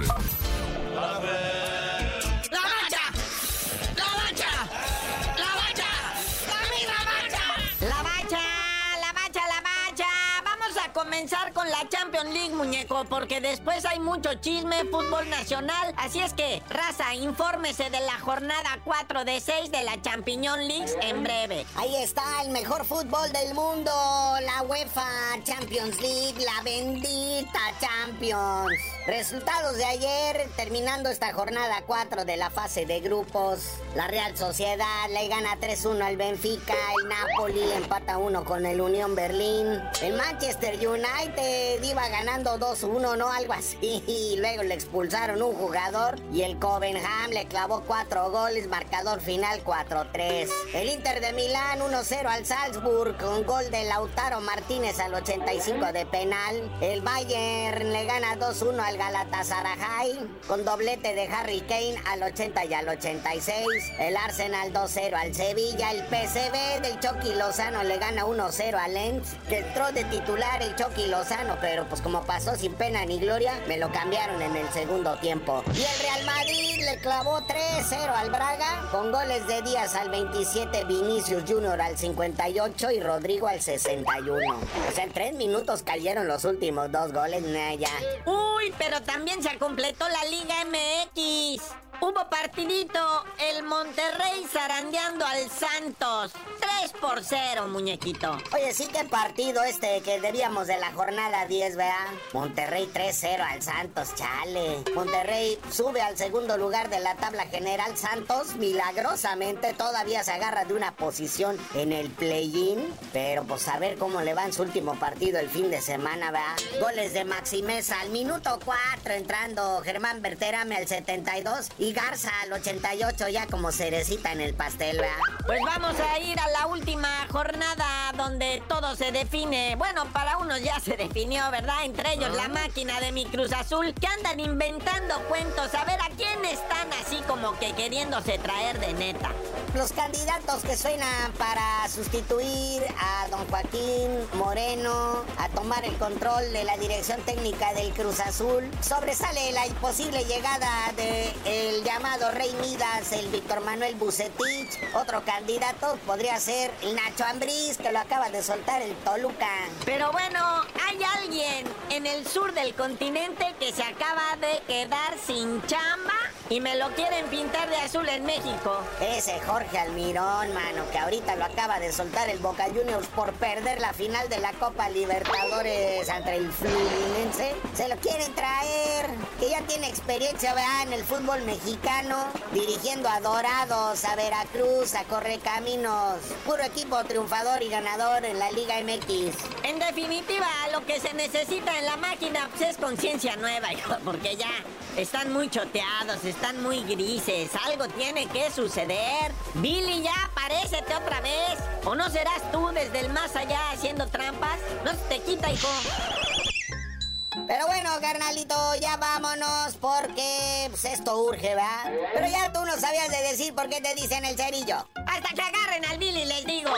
¡La comenzar con la Champions League, muñeco, porque después hay mucho chisme, fútbol nacional. Así es que, raza, infórmese de la jornada 4 de 6 de la Champions League en breve. Ahí está el mejor fútbol del mundo, la UEFA Champions League, la bendita Champions. Resultados de ayer, terminando esta jornada 4 de la fase de grupos. La Real Sociedad le gana 3-1 al Benfica, el Napoli empata 1 con el Unión Berlín. El Manchester United iba ganando 2-1, ¿no? Algo así. Y luego le expulsaron un jugador y el Covenham le clavó 4 goles, marcador final 4-3. El Inter de Milán 1-0 al Salzburg con gol de Lautaro Martínez al 85 de penal. El Bayern le gana 2-1 al Galatasaray con doblete de Harry Kane al 80 y al 86. El Arsenal 2-0 al Sevilla. El PCB del Chucky Lozano le gana 1-0 al Lens, que entró de titular el Chucky Lozano, pero pues como pasó sin pena ni gloria, me lo cambiaron en el segundo tiempo. Y el Real Madrid le clavó 3-0 al Braga con goles de Díaz al 27, Vinicius Junior al 58 y Rodrigo al 61. O sea, en tres minutos cayeron los últimos dos goles, nah, ya. Uy, pero también se completó la Liga MX. Hubo partidito, el Monterrey zarandeando al Santos. 3 por 0, muñequito. Oye, sí que partido este que debíamos de la jornada 10, ¿verdad? Monterrey 3-0 al Santos, chale. Monterrey sube al segundo lugar de la tabla general. Santos, milagrosamente, todavía se agarra de una posición en el play-in. Pero pues a ver cómo le va en su último partido el fin de semana, ¿verdad? Goles de Maximeza al minuto 4 entrando Germán Berterame al 72 y Garza al 88 ya como cerecita en el pastel, ¿verdad? Pues vamos a ir a la última jornada donde todo se define. Bueno, para unos ya se definió, ¿verdad? Entre ellos la máquina de mi Cruz Azul, que andan inventando cuentos. A ver a quién están así como que queriéndose traer de neta. Los candidatos que suenan para sustituir a don Joaquín Moreno, a tomar el control de la dirección técnica del Cruz Azul, sobresale la imposible llegada el llamado Rey Midas, el Víctor Manuel Bucetich. Otro candidato podría ser Nacho Ambriz, que lo acaba de soltar el Toluca. Pero bueno, hay alguien en el sur del continente que se acaba de quedar sin chamba y me lo quieren pintar de azul en México. Ese Jorge Almirón, mano, que ahorita lo acaba de soltar el Boca Juniors por perder la final de la Copa Libertadores entre el Fluminense. Se lo quieren traer, tiene experiencia. En el fútbol mexicano, dirigiendo a Dorados, a Veracruz, a Correcaminos. Puro equipo triunfador y ganador en la Liga MX. En definitiva, lo que se necesita en la máquina pues, es conciencia nueva, hijo, porque ya están muy choteados, están muy grises. Algo tiene que suceder. Billy, ya aparécete otra vez. ¿O no serás tú desde el más allá haciendo trampas? No te quita, hijo. Pero bueno, carnalito, ya vámonos porque pues, esto urge, ¿verdad? Pero ya tú no sabías de decir por qué te dicen el cerillo. Hasta que agarren al Billy, les digo.